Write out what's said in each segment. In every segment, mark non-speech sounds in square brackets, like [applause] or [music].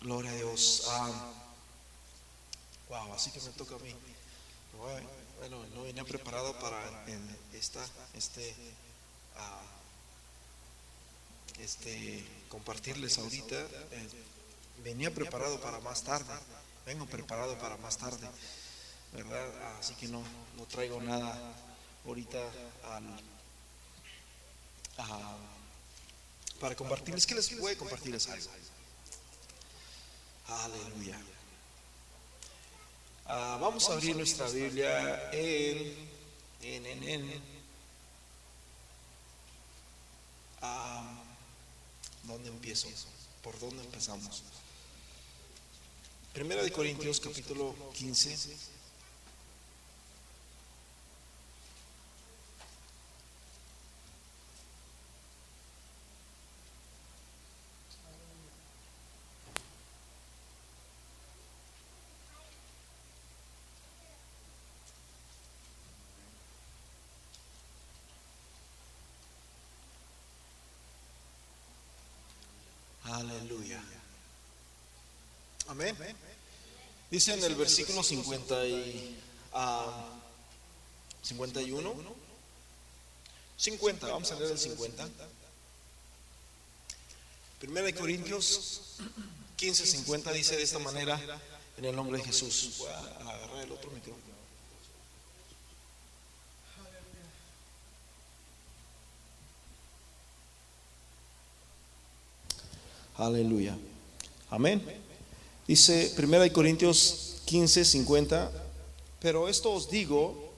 Gloria a Dios. Ah, wow, así que me toca a mí. Bueno, no venía preparado para esta, este, ah, este, compartirles ahorita. Eh, venía preparado para más tarde. Vengo preparado para más tarde. ¿Verdad? Así que no, no traigo nada ahorita para compartirles. ¿Qué les voy a compartirles algo? Aleluya. Ah, vamos a abrir nuestra Biblia en, en, en, ¿dónde empiezo? ¿Por dónde empezamos? Primera de Corintios capítulo 15. Aleluya. Amén. Dice en el versículo 50 y, 51. 50, vamos a leer el 50. Primera de Corintios 15, 50 dice de esta manera en el nombre de Jesús. Voy a agarrar el otro micrófono. Aleluya. Amén. Dice 1 Corintios 15, 50. Pero esto os digo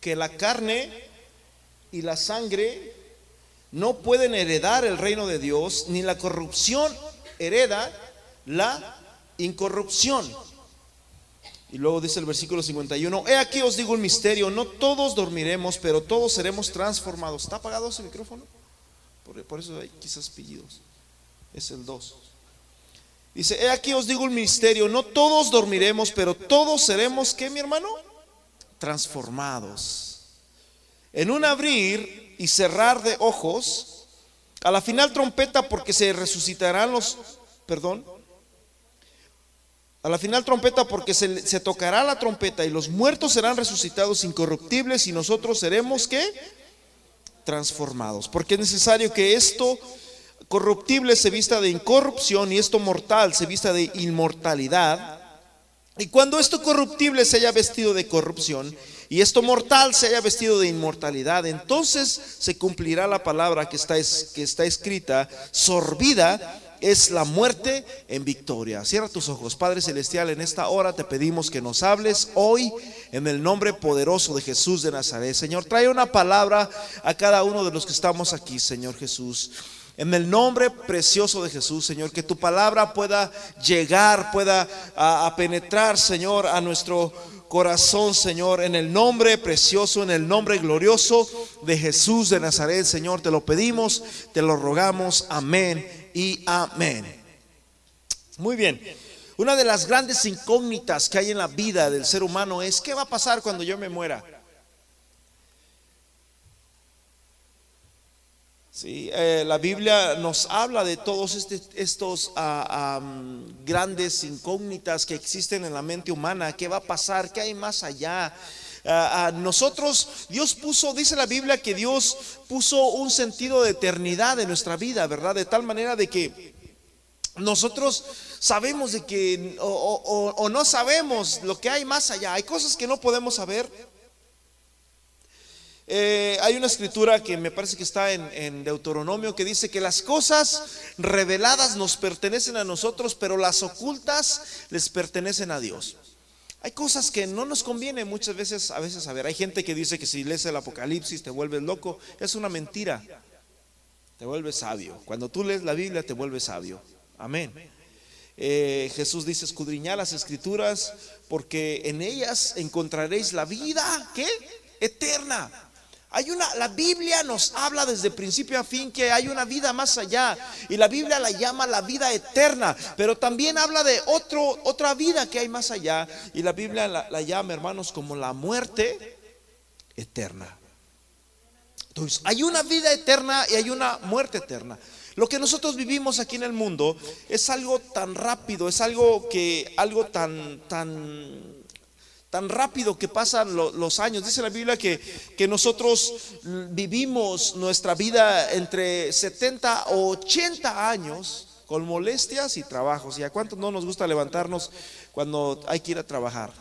que la carne y la sangre no pueden heredar el reino de Dios, ni la corrupción hereda la incorrupción. Y luego dice el versículo 51, he aquí os digo un misterio, no todos dormiremos, pero todos seremos transformados. ¿Está apagado ese micrófono? Por, por eso hay quizás pillidos es el 2. Dice, he aquí os digo un misterio, no todos dormiremos, pero todos seremos, ¿qué mi hermano? Transformados. En un abrir y cerrar de ojos, a la final trompeta porque se resucitarán los, perdón, a la final trompeta porque se, se tocará la trompeta y los muertos serán resucitados incorruptibles y nosotros seremos, ¿qué? Transformados. Porque es necesario que esto corruptible se vista de incorrupción y esto mortal se vista de inmortalidad. Y cuando esto corruptible se haya vestido de corrupción y esto mortal se haya vestido de inmortalidad, entonces se cumplirá la palabra que está, que está escrita, sorbida es la muerte en victoria. Cierra tus ojos, Padre Celestial, en esta hora te pedimos que nos hables hoy en el nombre poderoso de Jesús de Nazaret. Señor, trae una palabra a cada uno de los que estamos aquí, Señor Jesús. En el nombre precioso de Jesús, Señor, que tu palabra pueda llegar, pueda a, penetrar, Señor, a nuestro corazón, Señor, en el nombre precioso, en el nombre glorioso de Jesús de Nazaret, Señor, te lo pedimos, te lo rogamos, amén y amén. Muy bien. Una de las grandes incógnitas que hay en la vida del ser humano es, ¿qué va a pasar cuando yo me muera? Sí, eh, la Biblia nos habla de todos este, estos ah, grandes incógnitas que existen en la mente humana. ¿Qué va a pasar? ¿Qué hay más allá? Ah, ah, nosotros, Dios puso, dice la Biblia que Dios puso un sentido de eternidad en nuestra vida, ¿verdad? De tal manera de que nosotros sabemos de que, o no sabemos lo que hay más allá. Hay cosas que no podemos saber. Eh, hay una escritura que me parece que está en, Deuteronomio que dice que las cosas reveladas nos pertenecen a nosotros, pero las ocultas les pertenecen a Dios. Hay cosas que no nos conviene muchas veces, a veces saber. Hay gente que dice que si lees el Apocalipsis te vuelves loco. Es una mentira. Te vuelves sabio. Cuando tú lees la Biblia te vuelves sabio. Amén. Eh, Jesús dice, escudriñar las escrituras porque en ellas encontraréis la vida, ¿qué? Eterna. Hay una, la Biblia nos habla desde principio a fin que hay una vida más allá y la Biblia la llama la vida eterna, pero también habla de otro, otra vida que hay más allá y la Biblia la, la llama, hermanos, como la muerte eterna. Entonces, hay una vida eterna y hay una muerte eterna. Lo que nosotros vivimos aquí en el mundo es algo tan rápido, es algo que, algo tan, tan, tan rápido que pasan los años. Dice la Biblia que, que nosotros vivimos nuestra vida entre 70 o 80 años con molestias y trabajos. ¿Y a cuántos no nos gusta levantarnos cuando hay que ir a trabajar?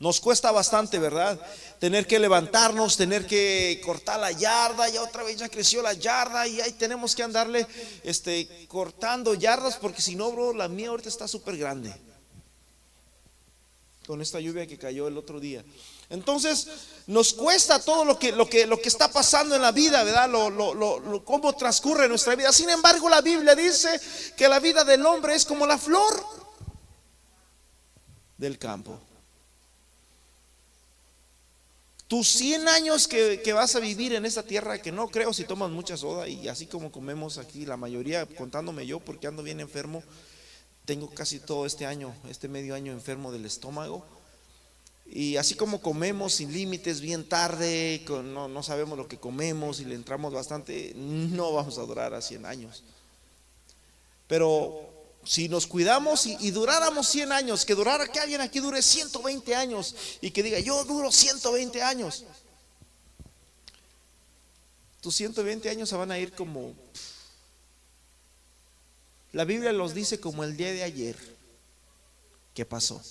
Nos cuesta bastante, ¿verdad? Tener que levantarnos, tener que cortar la yarda, ya otra vez ya creció la yarda y ahí tenemos que andarle este, cortando yardas porque si no, bro, la mía ahorita está súper grande. Con esta lluvia que cayó el otro día. Entonces, nos cuesta todo lo que, lo que, lo que está pasando en la vida, ¿verdad? Lo, lo, lo, cómo transcurre nuestra vida. Sin embargo, la Biblia dice que la vida del hombre es como la flor del campo. Tus 100 años que, vas a vivir en esta tierra, que no creo si tomas mucha soda y así como comemos aquí, la mayoría, contándome yo porque ando bien enfermo, tengo casi todo este año, este medio año enfermo del estómago. Y así como comemos sin límites, bien tarde, no, sabemos lo que comemos y le entramos bastante, no vamos a durar a 100 años. Pero si nos cuidamos y, duráramos 100 años, que durara que alguien aquí dure 120 años y que diga, yo duro 120 años. Tus 120 años se van a ir como... La Biblia los dice como el día de ayer. ¿Qué pasó?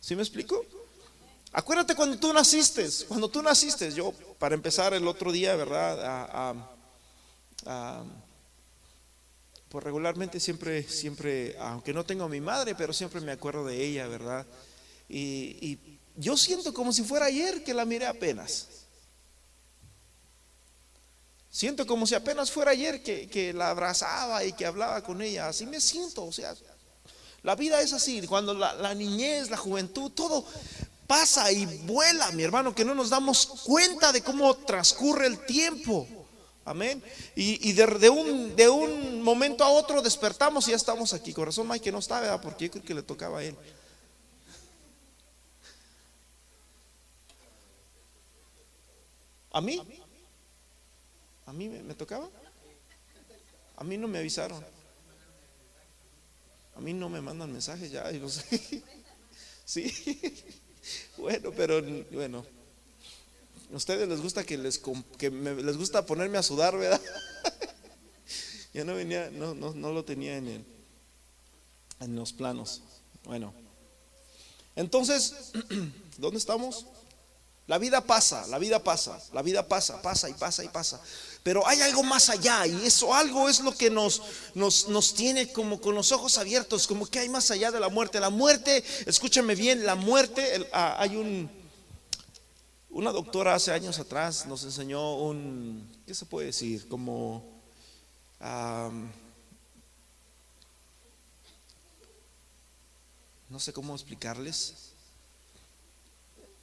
¿Sí me explico? Acuérdate cuando tú naciste, cuando tú naciste, yo para empezar el otro día, ¿verdad? a pues regularmente siempre, siempre, aunque no tengo a mi madre, pero siempre me acuerdo de ella, ¿verdad? Y, yo siento como si fuera ayer que la miré apenas. Siento como si apenas fuera ayer que, la abrazaba y que hablaba con ella. Así me siento, o sea, la vida es así. Cuando la, la niñez, la juventud, todo pasa y vuela, mi hermano, que no nos damos cuenta de cómo transcurre el tiempo. Amén. Y, de, un, de un momento a otro despertamos y ya estamos aquí. Corazón Mike que no está, ¿verdad? Porque yo creo que le tocaba a él. ¿A mí? ¿A mí me, tocaba? A mí no me avisaron. A mí no me mandan mensajes ya. no sé. [laughs] Sí. [laughs] Bueno, pero bueno. A ustedes les gusta que les, que les gusta ponerme a sudar, ¿verdad? [laughs] ya no venía, no, no, no lo tenía en, el, en los planos. Bueno, entonces, [clears throat] ¿dónde estamos? La vida pasa, la vida pasa, la vida pasa, pasa y pasa y pasa. Pero hay algo más allá y eso algo es lo que nos, nos, nos, tiene como con los ojos abiertos, como que hay más allá de la muerte. La muerte, escúchame bien, la muerte, ah, hay un, una doctora hace años atrás nos enseñó un, ¿qué se puede decir? Como, no sé cómo explicarles.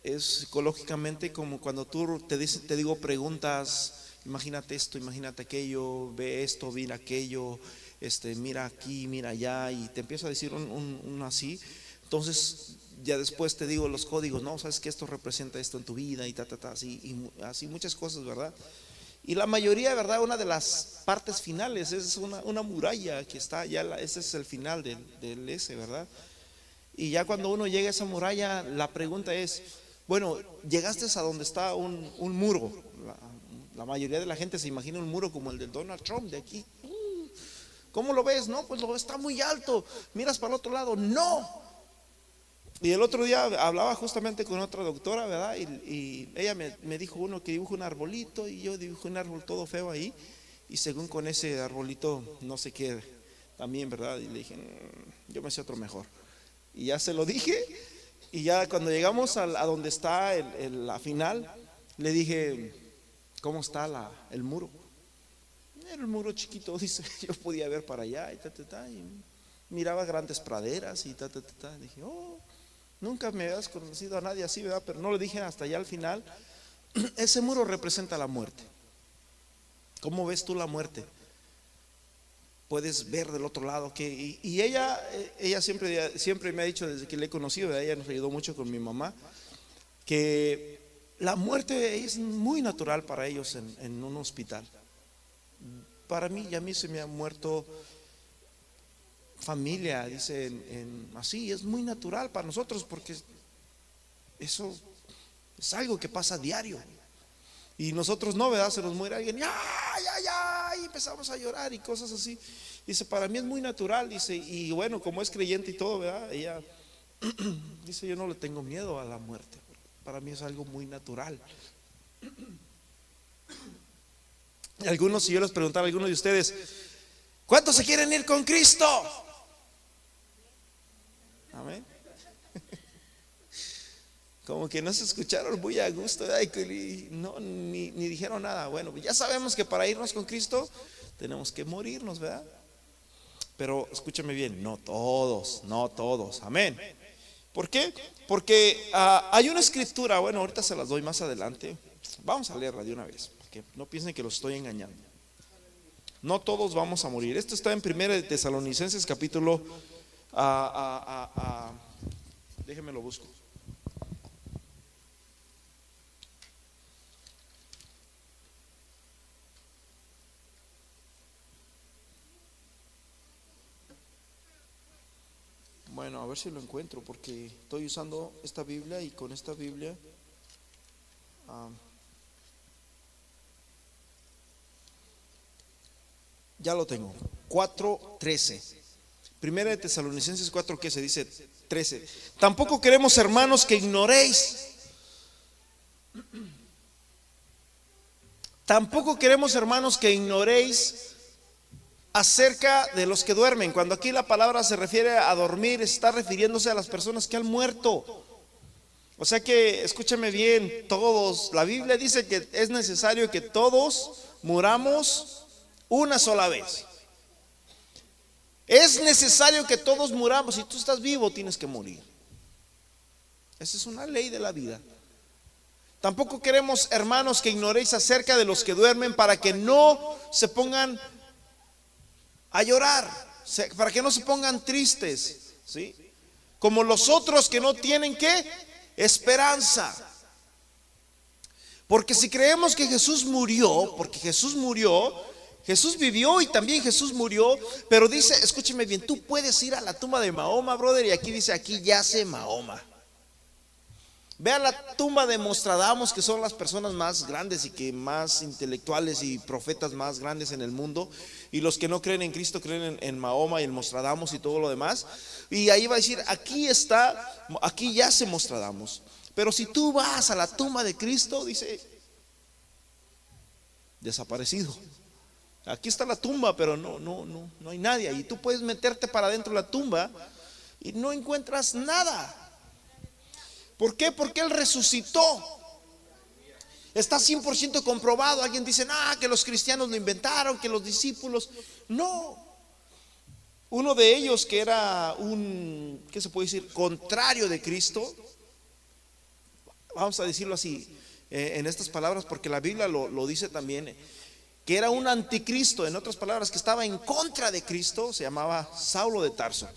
Es psicológicamente como cuando tú te, dice, te digo preguntas, imagínate esto, imagínate aquello, ve esto, mira aquello, este, mira aquí, mira allá, y te empiezo a decir un, así. Entonces ya después te digo los códigos, no, sabes que esto representa esto en tu vida y ta, ta, ta, así, y así muchas cosas, ¿verdad? Y la mayoría, ¿verdad? Una de las partes finales es una, una muralla que está, ya ese es el final del, del, ese, ¿verdad? Y ya cuando uno llega a esa muralla, la pregunta es, bueno, llegaste a donde está un, un muro. La, mayoría de la gente se imagina un muro como el de Donald Trump de aquí. ¿Cómo lo ves? No, pues lo está muy alto. Miras para el otro lado. No, y el otro día hablaba justamente con otra doctora, ¿verdad? Y, ella me, dijo uno que dibujo un arbolito y yo dibujo un árbol todo feo ahí. Y según con ese arbolito, no sé qué, también, ¿verdad? Y le dije, mm, yo me sé otro mejor. Y ya se lo dije. Y ya cuando llegamos a, donde está la final, le dije, ¿cómo está la, el muro? Era el muro chiquito, [laughs] dice, yo podía ver para allá y ta, ta, ta. Y miraba grandes praderas y ta, ta, ta, ta. Dije, oh. Nunca me habías conocido a nadie así, ¿verdad? Pero no lo dije hasta allá al final. [clears throat] Ese muro representa la muerte. ¿Cómo ves tú la muerte? Puedes ver del otro lado que y, ella eh, ella siempre siempre me ha dicho desde que le he conocido, ella nos ayudó mucho con mi mamá que la muerte es muy natural para ellos en, un hospital. Para mí, y a mí se me ha muerto familia, dice así, es muy natural para nosotros porque eso es algo que pasa diario. Y nosotros no, ¿verdad? Se nos muere alguien, ya, ya, ya, y empezamos a llorar y cosas así. Dice, para mí es muy natural, dice, y bueno, como es creyente y todo, ¿verdad? Ella [clears throat] dice, yo no le tengo miedo a la muerte, para mí es algo muy natural. Algunos, si yo les preguntara a algunos de ustedes, ¿cuántos se quieren ir con Cristo? Amén. Como que no se escucharon muy a gusto, no, ni, dijeron nada. Bueno, ya sabemos que para irnos con Cristo tenemos que morirnos, ¿verdad? Pero escúchame bien, no todos, no todos, amén. ¿Por qué? Porque ah, hay una escritura, bueno, ahorita se las doy más adelante. Vamos a leerla de una vez, porque no piensen que los estoy engañando. No todos vamos a morir. Esto está en 1 Tesalonicenses capítulo, ah, ah, déjenme lo busco. Bueno, a ver si lo encuentro porque estoy usando esta Biblia y con esta Biblia ya lo tengo. 4.13. Primera de Tesalonicenses 4 que se dice 13. Tampoco queremos hermanos que ignoréis. Tampoco queremos hermanos que ignoréis acerca de los que duermen. Cuando aquí la palabra se refiere a dormir, está refiriéndose a las personas que han muerto. O sea que, escúchame bien, todos, la Biblia dice que es necesario que todos muramos una sola vez. Es necesario que todos muramos. Si tú estás vivo, tienes que morir. Esa es una ley de la vida. Tampoco queremos, hermanos, que ignoréis acerca de los que duermen para que no se pongan a llorar, para que no se pongan tristes, ¿sí? Como los otros que no tienen qué? Esperanza. Porque si creemos que Jesús murió, porque Jesús murió, Jesús vivió y también Jesús murió, pero dice, escúcheme bien, tú puedes ir a la tumba de Mahoma, brother, y aquí dice, aquí yace Mahoma. Vean la tumba de Mostradamos, que son las personas más grandes y que más intelectuales y profetas más grandes en el mundo. Y los que no creen en Cristo creen en, Mahoma y en Mostradamos y todo lo demás. Y ahí va a decir, aquí está, aquí ya se Mostradamos. Pero si tú vas a la tumba de Cristo, dice, desaparecido. Aquí está la tumba, pero no, no, no, no hay nadie. Y tú puedes meterte para adentro de la tumba y no encuentras nada. ¿Por qué? Porque Él resucitó. Está 100% comprobado. Alguien dice, ah, que los cristianos lo inventaron, que los discípulos. No. Uno de ellos que era un, ¿qué se puede decir? Contrario de Cristo. Vamos a decirlo así, eh, en estas palabras, porque la Biblia lo, lo dice también, que era un anticristo, en otras palabras, que estaba en contra de Cristo, se llamaba Saulo de Tarso.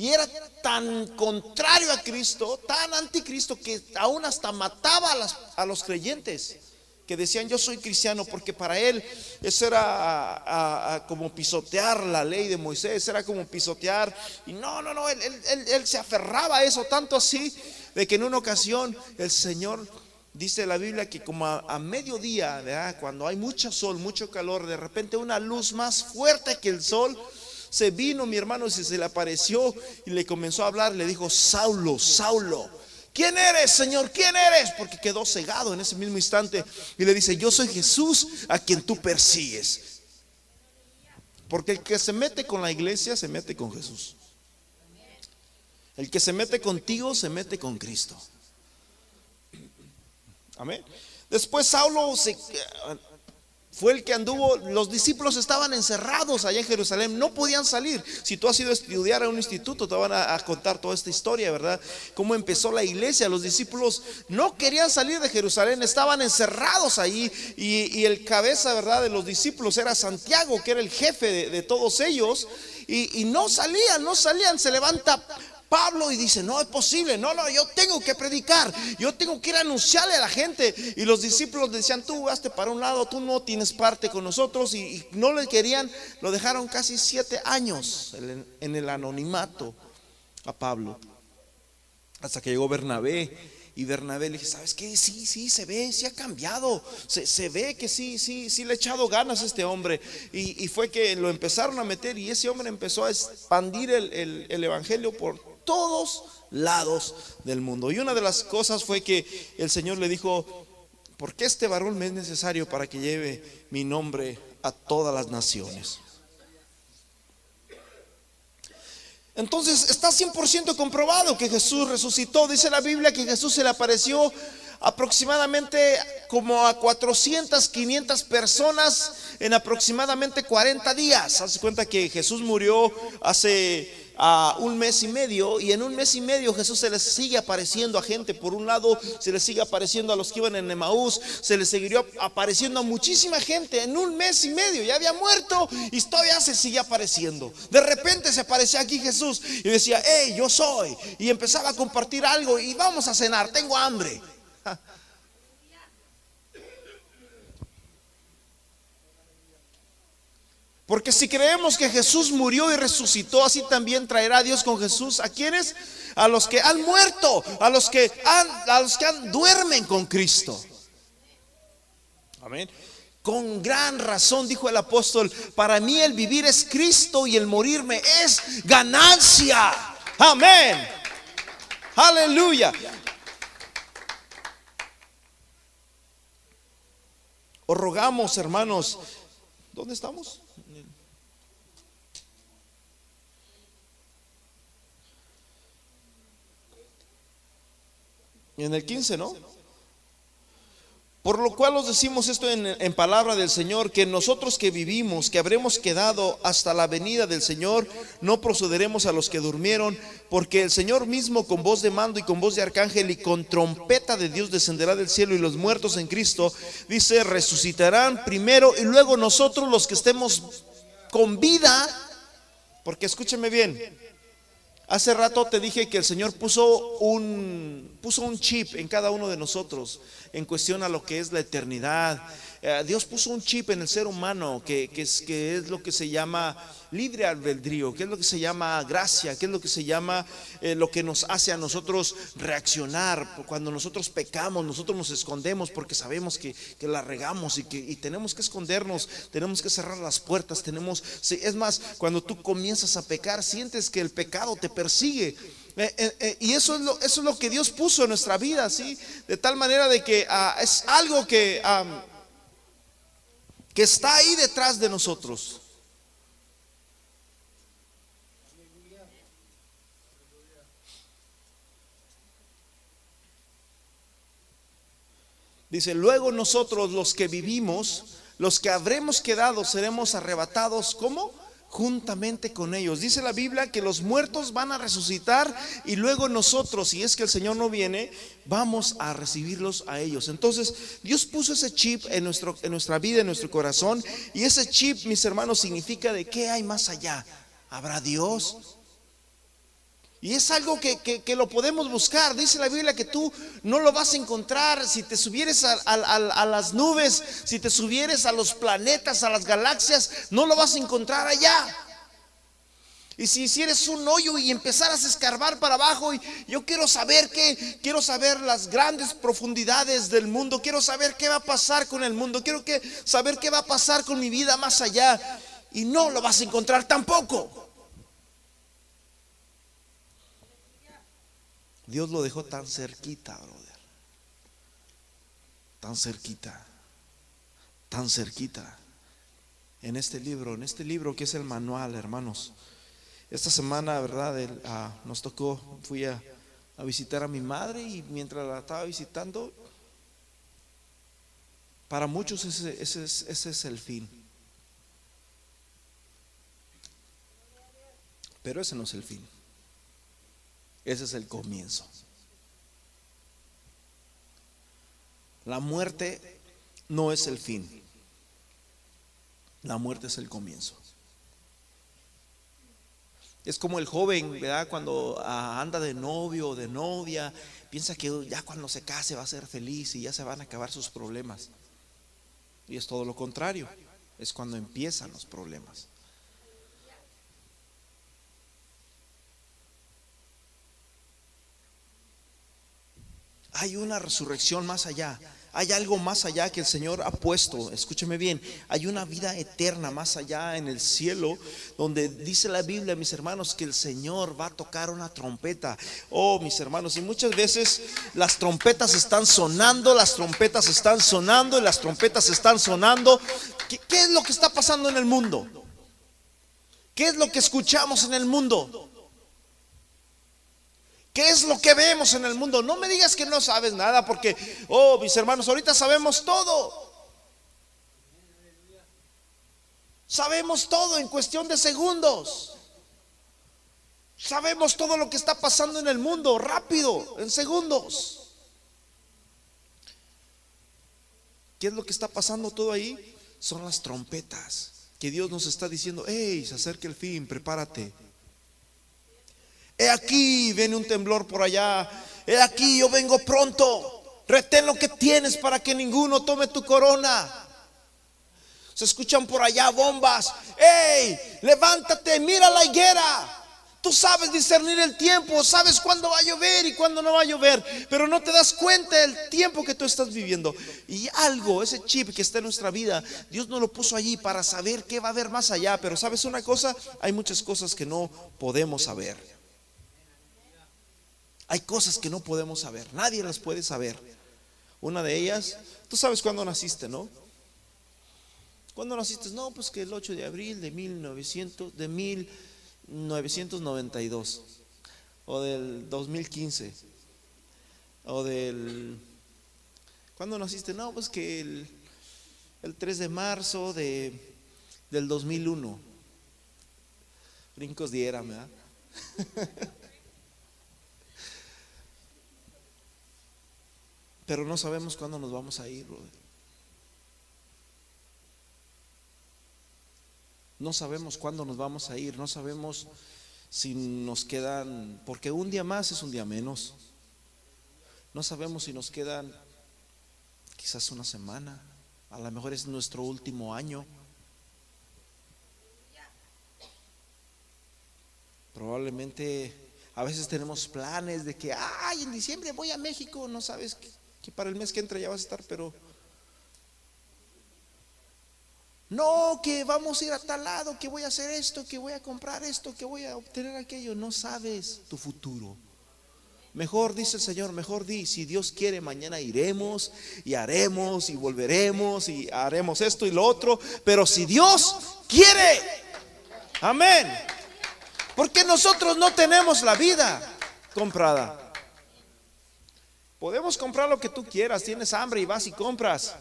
Y era tan contrario a Cristo, tan anticristo, que aún hasta mataba a, los creyentes que decían yo soy cristiano, porque para él eso era como pisotear la ley de Moisés, era como pisotear. Y no, no, no, él, él se aferraba a eso tanto así, de que en una ocasión el Señor dice la Biblia que como a, mediodía, cuando hay mucho sol, mucho calor, de repente una luz más fuerte que el sol se vino mi hermano y se le apareció y le comenzó a hablar, le dijo, Saulo, Saulo, ¿quién eres, Señor? ¿Quién eres? Porque quedó cegado en ese mismo instante y le dice, yo soy Jesús a quien tú persigues. Porque el que se mete con la iglesia se mete con Jesús. El que se mete contigo se mete con Cristo. Amén. Después Saulo se, fue el que anduvo, los discípulos estaban encerrados allá en Jerusalén, no podían salir. Si tú has ido a estudiar a un instituto, te van a, contar toda esta historia, ¿verdad? Cómo empezó la iglesia, los discípulos no querían salir de Jerusalén, estaban encerrados allí y, el cabeza, ¿verdad? De los discípulos era Santiago, que era el jefe de, todos ellos, y, y no salían, no salían, se levanta Pablo y dice, no es posible, no, no, yo tengo que predicar, yo tengo que ir a anunciarle a la gente. Y los discípulos decían, tú hazte para un lado, tú no tienes parte con nosotros. Y, no le querían, lo dejaron casi siete años en el anonimato a Pablo. Hasta que llegó Bernabé y Bernabé le dije, ¿sabes qué? Sí, sí, se ve, sí ha cambiado. Se, ve que sí, sí, sí le ha echado ganas a este hombre. Y, fue que lo empezaron a meter y ese hombre empezó a expandir el, el evangelio por todos lados del mundo. Y una de las cosas fue que el Señor le dijo, porque este varón me es necesario para que lleve mi nombre a todas las naciones. Entonces está 100% comprobado que Jesús resucitó. Dice la Biblia que Jesús se le apareció aproximadamente como a 400, 500 personas en aproximadamente 40 días. Haz cuenta que Jesús murió hace a un mes y medio y en un mes y medio Jesús se les sigue apareciendo a gente. Por un lado se les sigue apareciendo a los que iban en Emaús, se les siguió apareciendo a muchísima gente en un mes y medio. Ya había muerto y todavía se sigue apareciendo. De repente se aparecía aquí Jesús y decía, hey, yo soy. Y empezaba a compartir algo y vamos a cenar, tengo hambre. Porque si creemos que Jesús murió y resucitó, así también traerá a Dios con Jesús. ¿A quienes? A los que han muerto, a los que han, a los que han, duermen con Cristo. Amén. Con gran razón dijo el apóstol, para mí el vivir es Cristo y el morirme es ganancia. Amén. Aleluya. Os rogamos, hermanos, ¿dónde estamos? En el 15, ¿no? Por lo cual os decimos esto en, palabra del Señor, que nosotros que vivimos, que habremos quedado hasta la venida del Señor, no procederemos a los que durmieron, porque el Señor mismo con voz de mando y con voz de arcángel y con trompeta de Dios descenderá del cielo y los muertos en Cristo, dice, resucitarán primero y luego nosotros los que estemos con vida, porque escúcheme bien, Hace rato te dije que el Señor puso un, puso un chip en cada uno de nosotros en cuestión a lo que es la eternidad. Eh, Dios puso un chip en el ser humano que, es, que es lo que se llama libre albedrío, que es lo que se llama gracia, que es lo que se llama eh, lo que nos hace a nosotros reaccionar. Cuando nosotros pecamos, nosotros nos escondemos porque sabemos que, la regamos y que y tenemos que escondernos, tenemos que cerrar las puertas, tenemos, es más, cuando tú comienzas a pecar, sientes que el pecado te persigue. Eh, eh, y eso es, lo, eso es lo que Dios puso en nuestra vida, ¿sí? De tal manera de que ah, es algo que, que está ahí detrás de nosotros. Dice, luego nosotros los que vivimos, los que habremos quedado, seremos arrebatados, ¿cómo? Juntamente con ellos. Dice la Biblia que los muertos van a resucitar y luego nosotros, si es que el Señor no viene, vamos a recibirlos a ellos. Entonces, Dios puso ese chip en, nuestro, en nuestra vida, en nuestro corazón, y ese chip, mis hermanos, significa de qué hay más allá. ¿Habrá Dios? Y es algo que, lo podemos buscar. Dice la Biblia que tú no lo vas a encontrar si te subieres a, las nubes, si te subieres a los planetas, a las galaxias, no lo vas a encontrar allá. Y si hicieres un hoyo y empezaras a escarbar para abajo, y yo quiero saber qué, quiero saber las grandes profundidades del mundo, quiero saber qué va a pasar con el mundo, quiero que, saber qué va a pasar con mi vida más allá. Y no lo vas a encontrar tampoco. Dios lo dejó tan cerquita, brother. Tan cerquita. Tan cerquita. En este libro, en este libro que es el manual, hermanos. Esta semana, ¿verdad? Ah, nos tocó, fui a, visitar a mi madre y mientras la estaba visitando, para muchos ese, ese, ese es el fin. Pero ese no es el fin. Ese es el comienzo. La muerte no es el fin. La muerte es el comienzo. Es como el joven, ¿verdad? Cuando ah, anda de novio o de novia, piensa que ya cuando se case va a ser feliz y ya se van a acabar sus problemas. Y es todo lo contrario, es cuando empiezan los problemas. Hay una resurrección más allá. Hay algo más allá que el Señor ha puesto. Escúcheme bien. Hay una vida eterna más allá en el cielo, donde dice la Biblia, mis hermanos, que el Señor va a tocar una trompeta. Oh, mis hermanos, y muchas veces las trompetas están sonando, las trompetas están sonando y las trompetas están sonando. ¿Qué, qué es lo que está pasando en el mundo? ¿Qué es lo que escuchamos en el mundo? ¿Qué es lo que vemos en el mundo? No me digas que no sabes nada porque, oh, mis hermanos, ahorita sabemos todo. Sabemos todo en cuestión de segundos. Sabemos todo lo que está pasando en el mundo rápido, en segundos. ¿Qué es lo que está pasando todo ahí? Son las trompetas que Dios nos está diciendo, hey, se acerca el fin, prepárate. He aquí, viene un temblor por allá. He aquí, yo vengo pronto. Retén lo que tienes para que ninguno tome tu corona. Se escuchan por allá bombas. ¡Ey! Levántate, mira la higuera. Tú sabes discernir el tiempo, sabes cuándo va a llover y cuándo no va a llover, pero no te das cuenta del tiempo que tú estás viviendo. Y algo, ese chip que está en nuestra vida, Dios no lo puso allí para saber qué va a haber más allá. Pero sabes una cosa, hay muchas cosas que no podemos saber. Hay cosas que no podemos saber, nadie las puede saber. Una de ellas, tú sabes cuándo naciste, ¿no? ¿Cuándo naciste? No, pues que el 8 de abril de 1900, de 1992 o del 2015 o del ¿Cuándo naciste? No, pues que el, el 3 de marzo de, del 2001. Brincos diera, ¿verdad? [laughs] pero no sabemos cuándo nos vamos a ir, No sabemos cuándo nos vamos a ir, no sabemos si nos quedan, porque un día más es un día menos. No sabemos si nos quedan quizás una semana, a lo mejor es nuestro último año. Probablemente a veces tenemos planes de que, ay, en diciembre voy a México, no sabes qué que para el mes que entra ya vas a estar, pero... No, que vamos a ir a tal lado, que voy a hacer esto, que voy a comprar esto, que voy a obtener aquello. No sabes tu futuro. Mejor dice el Señor, mejor di, si Dios quiere, mañana iremos y haremos y volveremos y haremos esto y lo otro. Pero si Dios quiere, amén. Porque nosotros no tenemos la vida comprada. Podemos comprar lo que tú quieras, tienes hambre y vas y compras.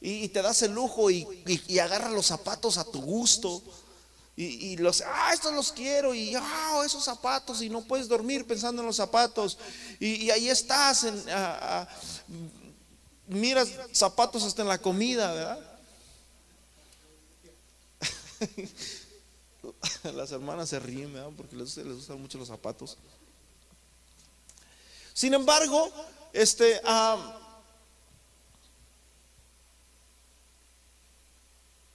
Y, te das el lujo y, y, agarras los zapatos a tu gusto. Y, los, ah, estos los quiero. Y, ah, esos zapatos. Y no puedes dormir pensando en los zapatos. Y, ahí estás. En, miras zapatos hasta en la comida, ¿verdad? [laughs] Las hermanas se ríen, ¿verdad? Porque les, les gustan mucho los zapatos. Sin embargo, este,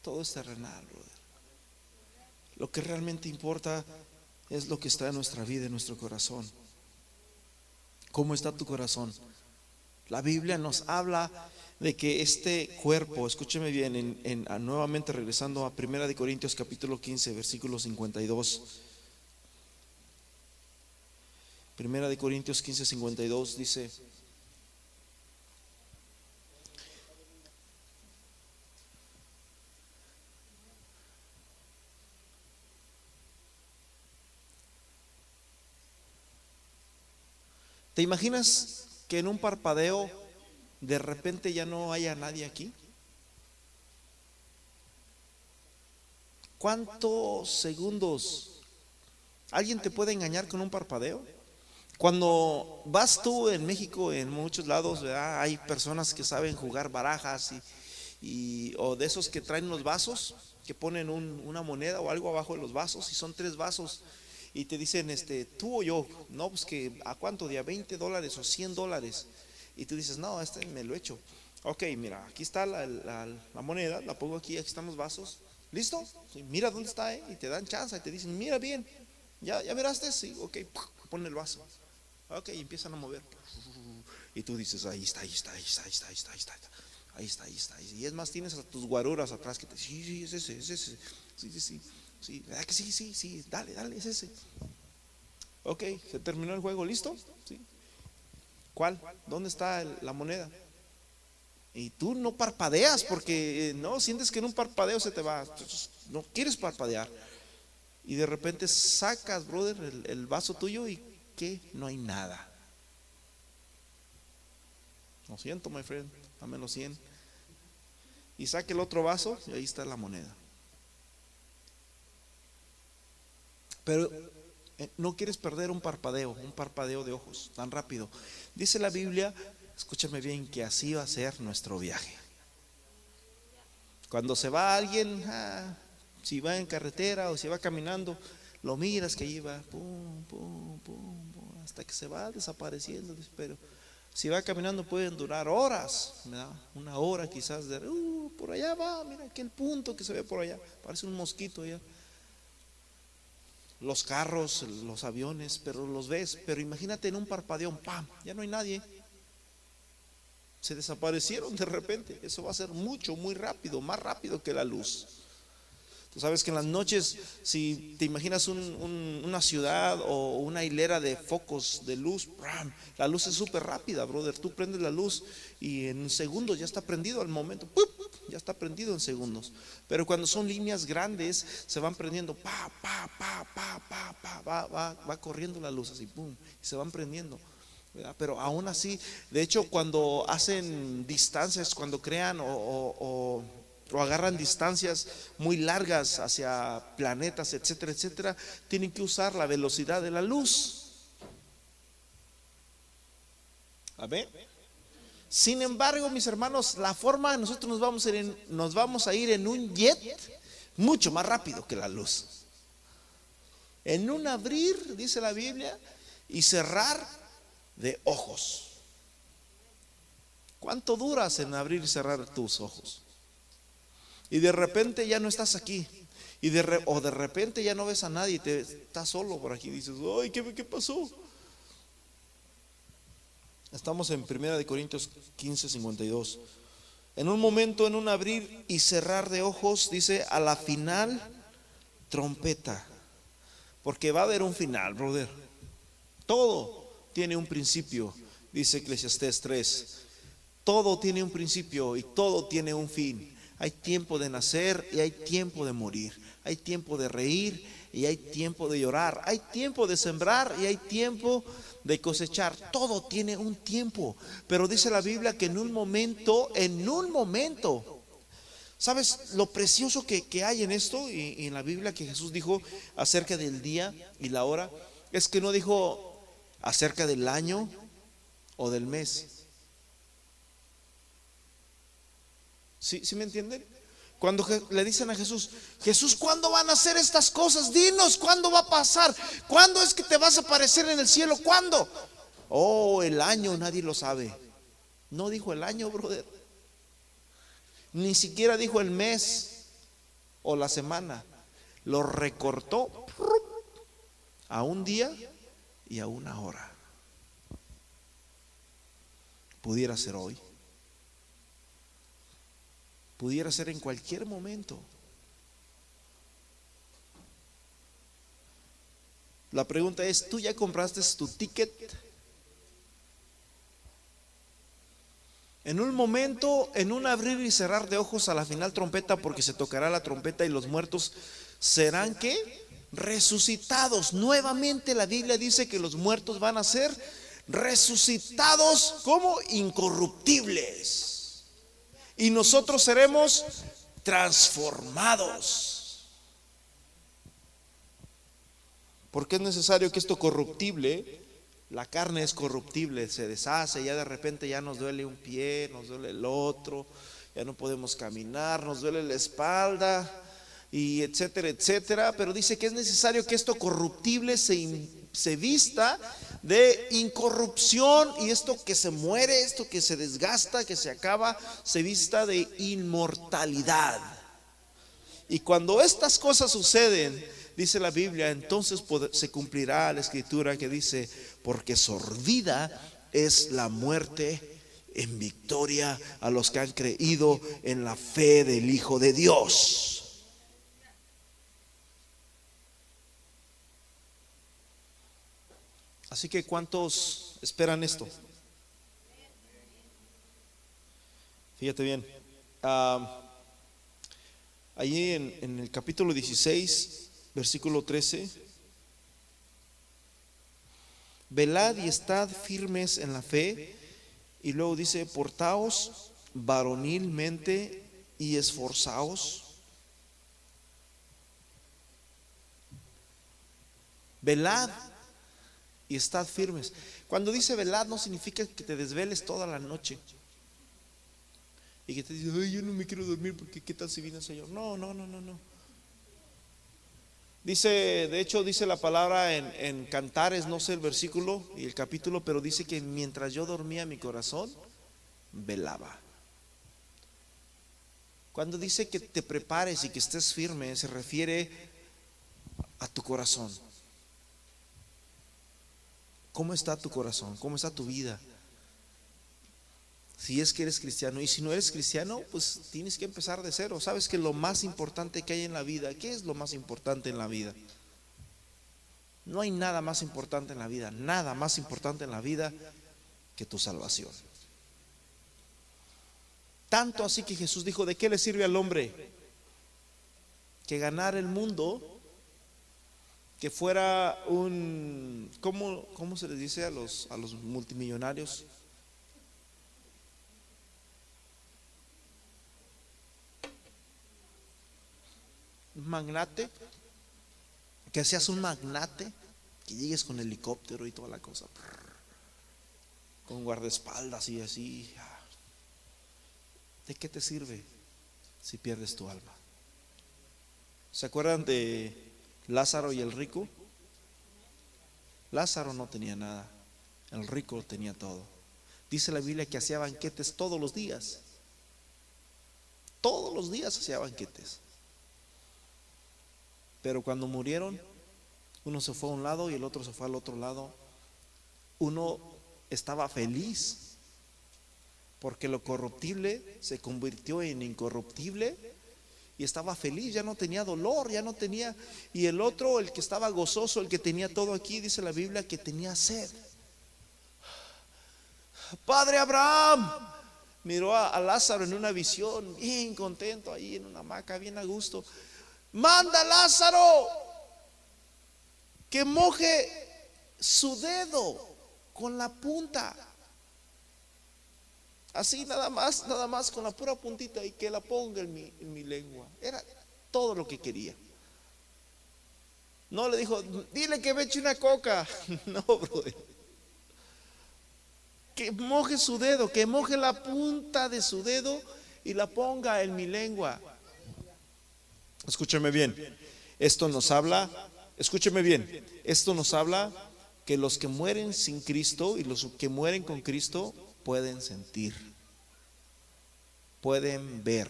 todo es terrenal, Lo que realmente importa es lo que está en nuestra vida, en nuestro corazón. ¿Cómo está tu corazón? La Biblia nos habla de que este cuerpo, escúcheme bien, en, nuevamente regresando a Primera de Corintios capítulo 15, versículo 52. Primera de Corintios 15, 52 dice, ¿Te imaginas que en un parpadeo de repente ya no haya nadie aquí? ¿Cuántos segundos alguien te puede engañar con un parpadeo? Cuando vas tú en México, en muchos lados, hay personas que saben jugar barajas y, o de esos que traen los vasos, que ponen una moneda o algo abajo de los vasos y son tres vasos y te dicen, este, tú o yo, no, pues que a cuánto día, 20 dólares o 100 dólares. Y tú dices, no, este me lo he hecho. Ok, mira, aquí está la, moneda, la pongo aquí, aquí están los vasos. ¿Listo? mira dónde está, ¿eh? y te dan chance y te dicen, mira bien, ¿ya, ya miraste? Sí, ok, pon el vaso. Ok, empiezan a mover. [laughs] Y tú dices, ahí está, ahí está, ahí está, ahí está, ahí está, ahí está. Ahí está, ahí está. Y es más, tienes a tus guaruras atrás que te dicen, sí, sí, es ese, es ese. Sí, sí, sí. Sí, ¿verdad que sí, sí, sí? Dale, dale, es ese. Ok, se terminó el juego, ¿listo? ¿Cuál? ¿Dónde está la moneda? Y tú no parpadeas porque eh, no sientes que en un parpadeo se te va. No quieres parpadear. Y de repente sacas, brother, el, vaso tuyo y no hay nada. Lo siento, my friend, dame los 100. Y saque el otro vaso y ahí está la moneda. Pero eh, no quieres perder un parpadeo, un parpadeo de ojos tan rápido. Dice la Biblia, escúchame bien, que así va a ser nuestro viaje. Cuando se va alguien, ah, si va en carretera o si va caminando, lo miras que lleva, pum, pum, pum, hasta que se va desapareciendo. Pero si va caminando pueden durar horas, una hora quizás de, uh, por allá va, mira aquel punto que se ve por allá, parece un mosquito ya los carros, los aviones, pero los ves, pero imagínate en un parpadeón, ¡pam! Ya no hay nadie. Se desaparecieron de repente. Eso va a ser mucho, muy rápido, más rápido que la luz. Tú sabes que en las noches, si te imaginas una ciudad o una hilera de focos de luz, la luz es súper rápida, brother. Tú prendes la luz y en segundos ya está prendido al momento. Ya está prendido en segundos. Pero cuando son líneas grandes, se van prendiendo, pa, pa, pa, pa, pa, pa, va, va, va corriendo la luz así, pum, y se van prendiendo. Pero aún así, de hecho, cuando hacen distancias, cuando crean o agarran distancias muy largas hacia planetas, etcétera, etcétera, tienen que usar la velocidad de la luz. Amén. Sin embargo, mis hermanos, la forma nosotros nos vamos a ir nos vamos a ir en un jet mucho más rápido que la luz. En un abrir, dice la Biblia, y cerrar de ojos. ¿Cuánto duras en abrir y cerrar tus ojos? Y de repente ya no estás aquí. Y de o de repente ya no ves a nadie, te estás solo por aquí. Dices, ay, ¿qué, qué pasó? Estamos en 1 Corintios 15, 52. En un momento, en un abrir y cerrar de ojos, dice, a la final, trompeta. Porque va a haber un final, brother. Todo tiene un principio, dice Eclesiastés 3. Todo tiene un principio y todo tiene un fin. Hay tiempo de nacer y hay tiempo de morir. Hay tiempo de reír y hay tiempo de llorar. Hay tiempo de sembrar y hay tiempo de cosechar. Todo tiene un tiempo. Pero dice la Biblia que en un momento, en un momento, ¿sabes lo precioso que, hay en esto? Y, en la Biblia que Jesús dijo acerca del día y la hora, es que no dijo acerca del año o del mes ¿Sí, ¿Sí me entienden? Cuando le dicen a Jesús, Jesús, ¿cuándo van a hacer estas cosas? Dinos, ¿cuándo va a pasar? ¿Cuándo es que te vas a aparecer en el cielo? ¿Cuándo? Oh, el año nadie lo sabe. No dijo el año, brother. Ni siquiera dijo el mes o la semana. Lo recortó a un día y a una hora. Pudiera ser hoy pudiera ser en cualquier momento. La pregunta es, ¿tú ya compraste tu ticket? En un momento, en un abrir y cerrar de ojos a la final trompeta, porque se tocará la trompeta y los muertos serán que resucitados. Nuevamente la Biblia dice que los muertos van a ser resucitados como incorruptibles y nosotros seremos transformados. Porque es necesario que esto corruptible, la carne es corruptible, se deshace, ya de repente ya nos duele un pie, nos duele el otro, ya no podemos caminar, nos duele la espalda, y etcétera, etcétera, pero dice que es necesario que esto corruptible se, se vista de incorrupción y esto que se muere, esto que se desgasta, que se acaba, se vista de inmortalidad. Y cuando estas cosas suceden, dice la Biblia, entonces se cumplirá la escritura que dice, porque sordida es la muerte en victoria a los que han creído en la fe del Hijo de Dios. Así que ¿cuántos esperan esto? Fíjate bien. Allí en, en el capítulo 16, versículo 13. Velad y estad firmes en la fe. Y luego dice, portaos varonilmente y esforzaos. Velad y estad firmes. Cuando dice velad no significa que te desveles toda la noche. Y que te dices, ay, yo no me quiero dormir porque qué tal si viene el Señor. No, no, no, no, no. Dice, de hecho, dice la palabra en Cantares, no sé el versículo y el capítulo, pero dice que mientras yo dormía mi corazón, velaba. Cuando dice que te prepares y que estés firme, se refiere a tu corazón. ¿Cómo está tu corazón? ¿Cómo está tu vida? Si es que eres cristiano. Y si no eres cristiano, pues tienes que empezar de cero. Sabes que lo más importante que hay en la vida, ¿qué es lo más importante en la vida? No hay nada más importante en la vida, nada más importante en la vida que tu salvación. Tanto así que Jesús dijo, ¿de qué le sirve al hombre? Que ganar el mundo que fuera un, ¿cómo, cómo se les dice a los, a los multimillonarios? Magnate, que seas un magnate, que llegues con helicóptero y toda la cosa, con guardaespaldas y así. ¿De qué te sirve si pierdes tu alma? ¿Se acuerdan de Lázaro y el rico. Lázaro no tenía nada, el rico tenía todo. Dice la Biblia que hacía banquetes todos los días. Todos los días hacía banquetes. Pero cuando murieron, uno se fue a un lado y el otro se fue al otro lado. Uno estaba feliz porque lo corruptible se convirtió en incorruptible y estaba feliz, ya no tenía dolor, ya no tenía. Y el otro, el que estaba gozoso, el que tenía todo aquí, dice la Biblia que tenía sed. Padre Abraham miró a, Lázaro en una visión, bien contento ahí en una hamaca, bien a gusto. Manda Lázaro que moje su dedo con la punta Así nada más, nada más con la pura puntita y que la ponga en mi, en mi lengua. Era todo lo que quería. No le dijo, dile que me eche una coca. [laughs] No, brother. Que moje su dedo, que moje la punta de su dedo y la ponga en mi lengua. Escúcheme bien. Esto nos habla, escúcheme bien. Esto nos habla que los que mueren sin Cristo y los que mueren con Cristo pueden sentir, pueden ver,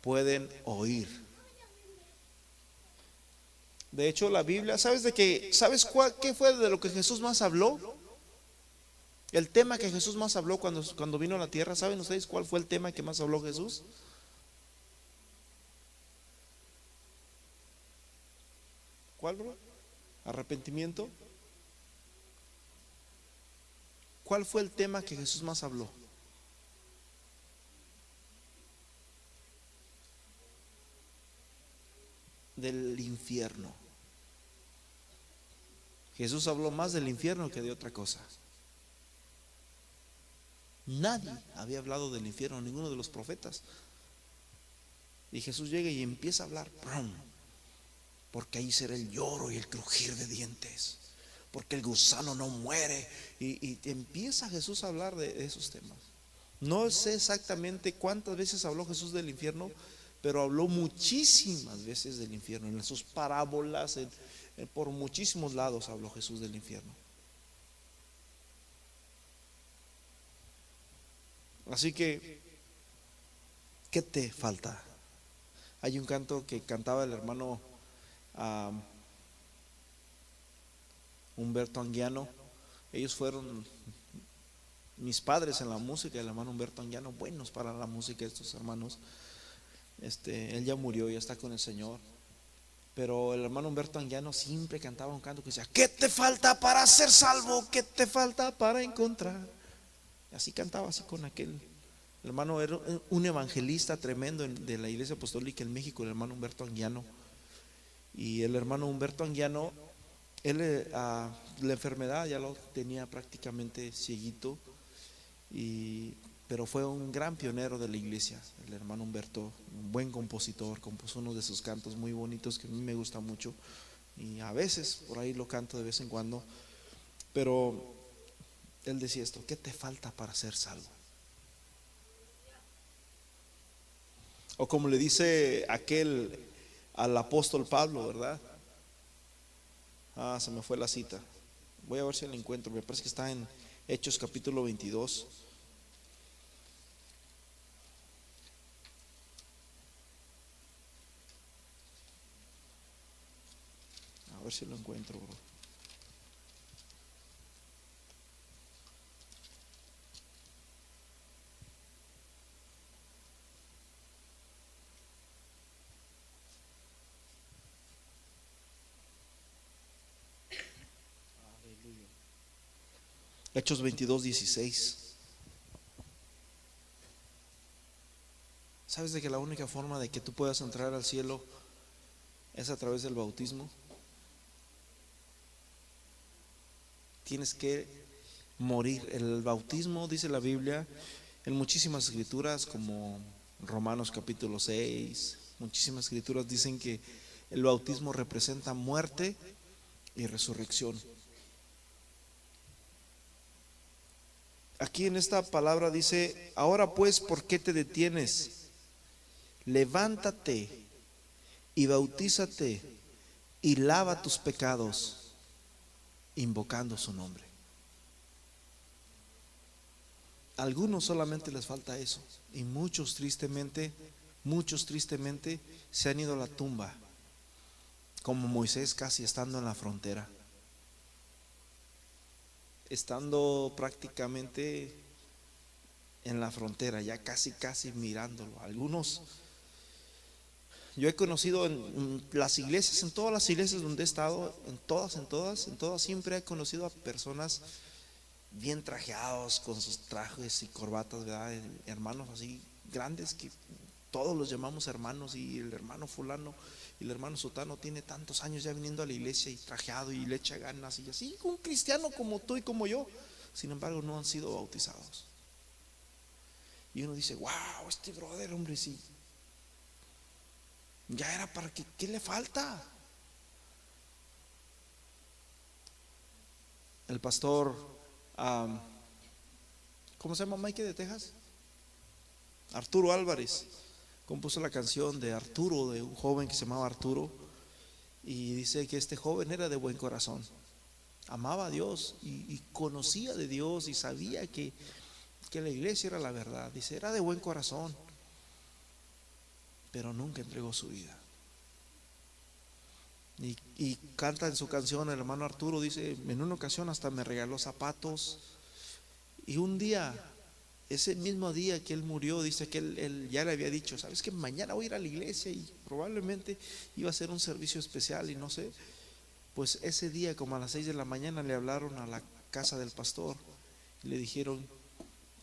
pueden oír. De hecho, la Biblia, ¿sabes de qué? ¿Sabes cuál, qué fue de lo que Jesús más habló? El tema que Jesús más habló cuando, cuando vino a la tierra, ¿saben ustedes cuál fue el tema que más habló Jesús? ¿Cuál, bro? Arrepentimiento. ¿Cuál fue el tema que Jesús más habló? Del infierno. Jesús habló más del infierno que de otra cosa. Nadie había hablado del infierno, ninguno de los profetas. Y Jesús llega y empieza a hablar, porque ahí será el lloro y el crujir de dientes porque el gusano no muere. Y, empieza Jesús a hablar de esos temas. No sé exactamente cuántas veces habló Jesús del infierno, pero habló muchísimas veces del infierno, en sus parábolas, por muchísimos lados habló Jesús del infierno. Así que, ¿qué te falta? Hay un canto que cantaba el hermano Humberto Anguiano. Ellos fueron mis padres en la música, el hermano Humberto Anguiano, buenos para la música estos hermanos. Este, él ya murió, ya está con el Señor. Pero el hermano Humberto Anguiano siempre cantaba un canto que decía, ¿qué te falta para ser salvo? ¿Qué te falta para encontrar? Así cantaba, así con aquel. El hermano era un evangelista tremendo de la iglesia apostólica en México, el hermano Humberto Anguiano. Y el hermano Humberto Anguiano, él eh, la enfermedad ya lo tenía prácticamente cieguito, y, pero fue un gran pionero de la iglesia, el hermano Humberto, un buen compositor, compuso uno de sus cantos muy bonitos que a mí me gusta mucho, y a veces por ahí lo canto de vez en cuando, pero él decía esto, ¿qué te falta para ser salvo? O como le dice aquel al apóstol Pablo, ¿verdad? Ah, se me fue la cita. Voy a ver si la encuentro. Me parece que está en Hechos capítulo 22. A ver si lo encuentro, bro. Hechos 22, 16. ¿Sabes de que la única forma de que tú puedas entrar al cielo es a través del bautismo? Tienes que morir. El bautismo, dice la Biblia, en muchísimas escrituras como Romanos capítulo 6, muchísimas escrituras dicen que el bautismo representa muerte y resurrección. Aquí en esta palabra dice, ahora pues, ¿por qué te detienes? Levántate y bautízate y lava tus pecados, invocando su nombre. algunos solamente les falta eso y muchos tristemente, muchos tristemente se han ido a la tumba, como Moisés casi estando en la frontera estando prácticamente en la frontera, ya casi, casi mirándolo. Algunos, yo he conocido en, las iglesias, en todas las iglesias donde he estado, en todas, en todas, en todas, siempre he conocido a personas bien trajeados con sus trajes y corbatas, ¿verdad? Hermanos así grandes que todos los llamamos hermanos y el hermano fulano el hermano Sotano tiene tantos años ya viniendo a la iglesia y trajeado y le echa ganas y así, un cristiano como tú y como yo, sin embargo no han sido bautizados. Y uno dice, wow, este brother, hombre, sí, ya era para que, ¿qué le falta? El pastor, ¿cómo se llama Mike de Texas? Arturo Álvarez compuso la canción de Arturo, de un joven que se llamaba Arturo, y dice que este joven era de buen corazón, amaba a Dios y, conocía de Dios y sabía que, que la iglesia era la verdad. Dice, era de buen corazón, pero nunca entregó su vida. Y, y, canta en su canción el hermano Arturo, dice, en una ocasión hasta me regaló zapatos. Y un día ese mismo día que él murió, dice que él, ya le había dicho, sabes que mañana voy a ir a la iglesia y probablemente iba a ser un servicio especial y no sé. Pues ese día, como a las seis de la mañana, le hablaron a la casa del pastor y le dijeron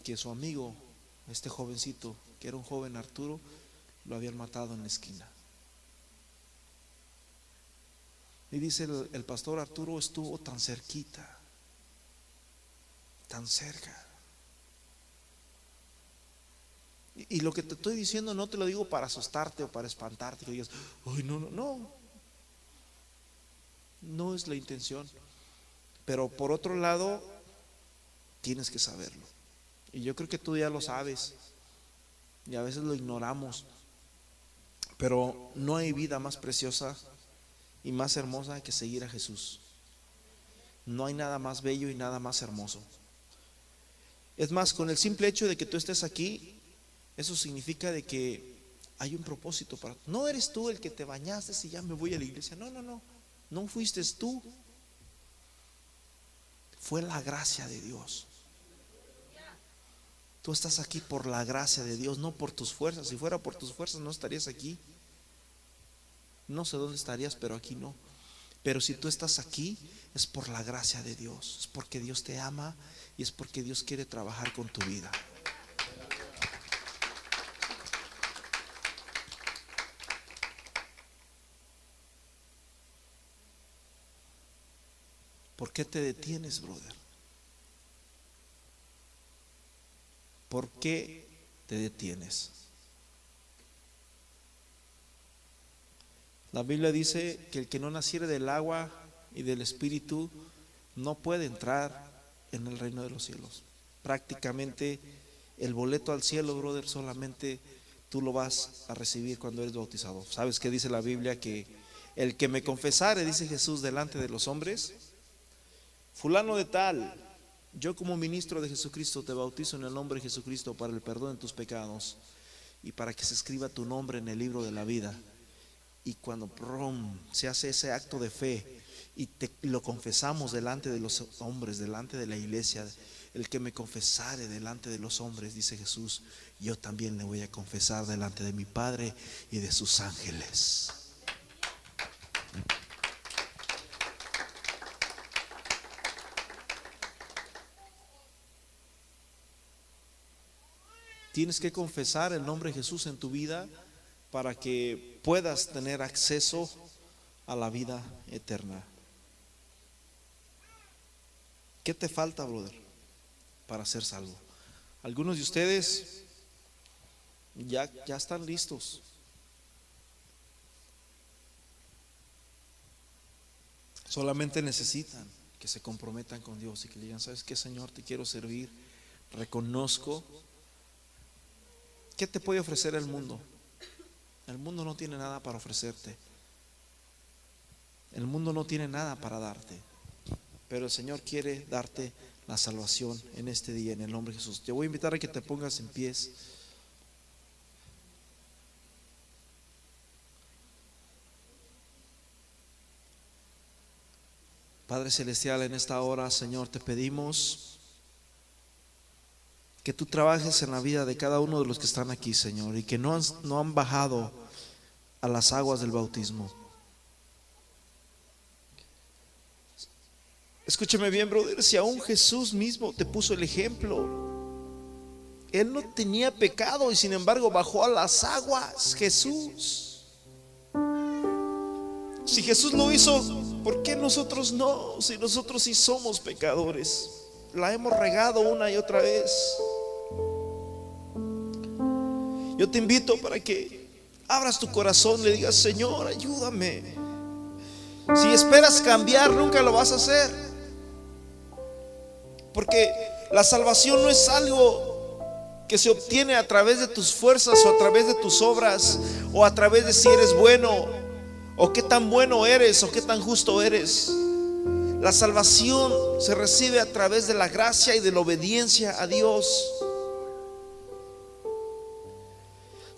que su amigo, este jovencito, que era un joven Arturo, lo habían matado en la esquina. Y dice el pastor Arturo estuvo tan cerquita, tan cerca. Y, lo que te estoy diciendo no te lo digo para asustarte o para espantarte, que digas, ay, no, no, no. No es la intención. Pero por otro lado, tienes que saberlo. Y yo creo que tú ya lo sabes. Y a veces lo ignoramos. Pero no hay vida más preciosa y más hermosa que seguir a Jesús. No hay nada más bello y nada más hermoso. Es más, con el simple hecho de que tú estés aquí, eso significa de que hay un propósito para No eres tú el que te bañaste y ya me voy a la iglesia. No, no, no. No fuiste tú. Fue la gracia de Dios. Tú estás aquí por la gracia de Dios, no por tus fuerzas. Si fuera por tus fuerzas no estarías aquí. No sé dónde estarías, pero aquí no. Pero si tú estás aquí, es por la gracia de Dios. Es porque Dios te ama y es porque Dios quiere trabajar con tu vida. ¿Por qué te detienes, brother? ¿Por qué te detienes? La Biblia dice que el que no naciere del agua y del espíritu no puede entrar en el reino de los cielos. Prácticamente el boleto al cielo, brother, solamente tú lo vas a recibir cuando eres bautizado. ¿Sabes qué dice la Biblia? Que el que me confesare, dice Jesús, delante de los hombres, Fulano de tal, yo como ministro de Jesucristo te bautizo en el nombre de Jesucristo para el perdón de tus pecados y para que se escriba tu nombre en el libro de la vida. Y cuando se hace ese acto de fe y te, lo confesamos delante de los hombres, delante de la iglesia, el que me confesare delante de los hombres, dice Jesús, yo también le voy a confesar delante de mi Padre y de sus ángeles. Tienes que confesar el nombre de Jesús en tu vida para que puedas tener acceso a la vida eterna. ¿Qué te falta, brother, para ser salvo? Algunos de ustedes ya, ya están listos. Solamente necesitan que se comprometan con Dios y que le digan, ¿sabes qué, Señor? Te quiero servir. Reconozco ¿Qué te puede ofrecer el mundo? El mundo no tiene nada para ofrecerte. El mundo no tiene nada para darte. Pero el Señor quiere darte la salvación en este día, en el nombre de Jesús. Te voy a invitar a que te pongas en pies. Padre Celestial, en esta hora, Señor, te pedimos que tú trabajes en la vida de cada uno de los que están aquí, Señor, y que no han, no han bajado a las aguas del bautismo. Escúchame bien, brother, si aún Jesús mismo te puso el ejemplo, Él no tenía pecado y sin embargo bajó a las aguas, Jesús. Si Jesús lo hizo, ¿por qué nosotros no? Si nosotros sí somos pecadores la hemos regado una y otra vez. Yo te invito para que abras tu corazón, le digas, Señor, ayúdame. Si esperas cambiar, nunca lo vas a hacer. Porque la salvación no es algo que se obtiene a través de tus fuerzas o a través de tus obras o a través de si eres bueno o qué tan bueno eres o qué tan justo eres. La salvación se recibe a través de la gracia y de la obediencia a Dios.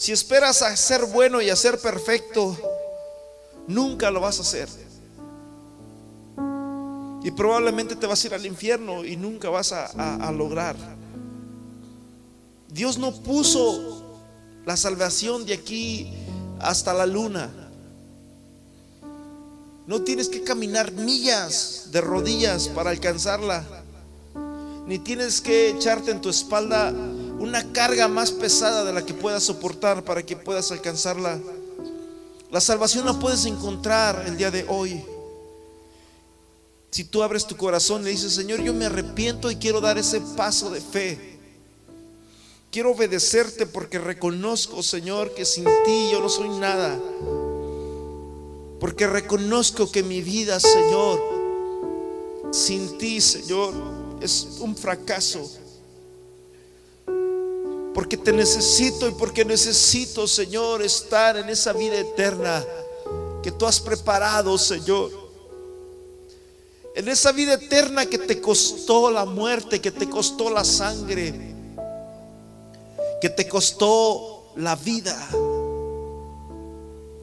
Si esperas a ser bueno y a ser perfecto, nunca lo vas a hacer. Y probablemente te vas a ir al infierno y nunca vas a, lograr. Dios no puso la salvación de aquí hasta la luna. No tienes que caminar millas de rodillas para alcanzarla. Ni tienes que echarte en tu espalda una carga más pesada de la que puedas soportar para que puedas alcanzarla. La salvación la puedes encontrar el día de hoy. Si tú abres tu corazón y le dices, Señor, yo me arrepiento y quiero dar ese paso de fe. Quiero obedecerte porque reconozco, Señor, que sin ti yo no soy nada. Porque reconozco que mi vida, Señor, sin ti, Señor, es un fracaso. Porque te necesito y porque necesito, Señor, estar en esa vida eterna que tú has preparado, Señor. En esa vida eterna que te costó la muerte, que te costó la sangre, que te costó la vida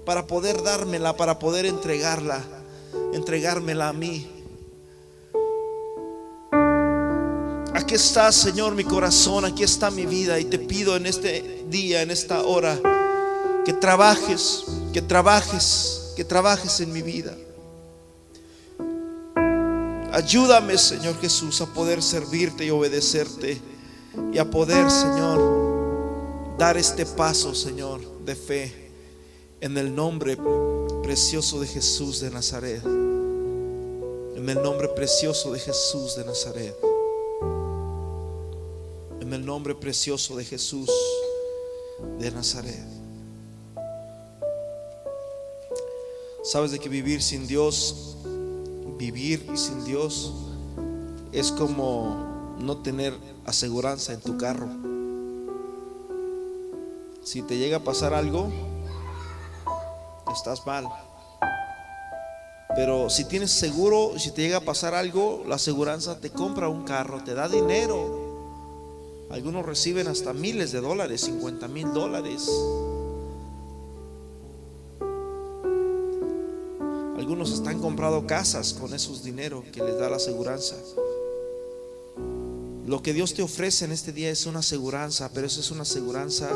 para poder dármela, para poder entregarla, entregármela a mí. Aquí está, Señor, mi corazón, aquí está mi vida y te pido en este día, en esta hora, que trabajes, que trabajes, que trabajes en mi vida. Ayúdame, Señor Jesús, a poder servirte y obedecerte y a poder, Señor, dar este paso, Señor, de fe en el nombre precioso de Jesús de Nazaret. En el nombre precioso de Jesús de Nazaret nombre precioso de Jesús de Nazaret. Sabes de que vivir sin Dios, vivir sin Dios es como no tener aseguranza en tu carro. Si te llega a pasar algo, estás mal. Pero si tienes seguro, si te llega a pasar algo, la aseguranza te compra un carro, te da dinero. Algunos reciben hasta miles de dólares, 50 mil dólares. Algunos están comprando casas con esos dinero que les da la aseguranza. Lo que Dios te ofrece en este día es una aseguranza, pero eso es una aseguranza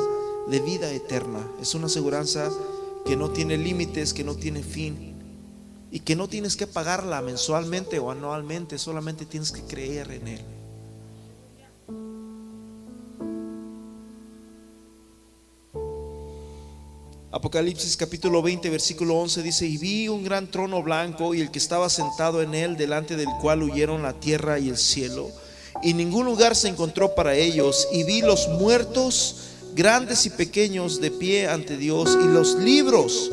de vida eterna. Es una aseguranza que no tiene límites, que no tiene fin y que no tienes que pagarla mensualmente o anualmente, solamente tienes que creer en Él. Apocalipsis capítulo 20, versículo 11 dice, y vi un gran trono blanco y el que estaba sentado en él, delante del cual huyeron la tierra y el cielo, y ningún lugar se encontró para ellos, y vi los muertos, grandes y pequeños, de pie ante Dios, y los libros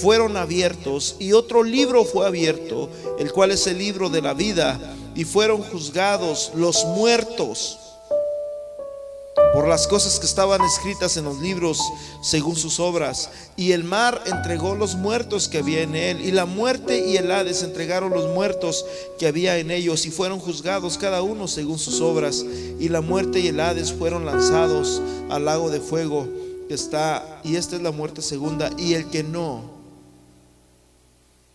fueron abiertos, y otro libro fue abierto, el cual es el libro de la vida, y fueron juzgados los muertos por las cosas que estaban escritas en los libros según sus obras. Y el mar entregó los muertos que había en él, y la muerte y el Hades entregaron los muertos que había en ellos, y fueron juzgados cada uno según sus obras. Y la muerte y el Hades fueron lanzados al lago de fuego que está, y esta es la muerte segunda, y el que no,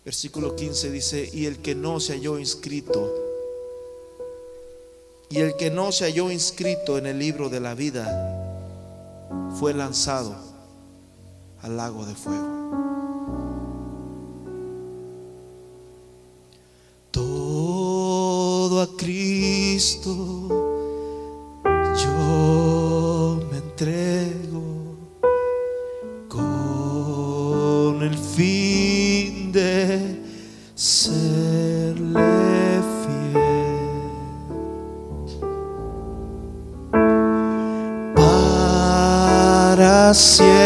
versículo 15 dice, y el que no se halló inscrito y el que no se halló inscrito en el libro de la vida fue lanzado al lago de fuego. Todo a Cristo siempre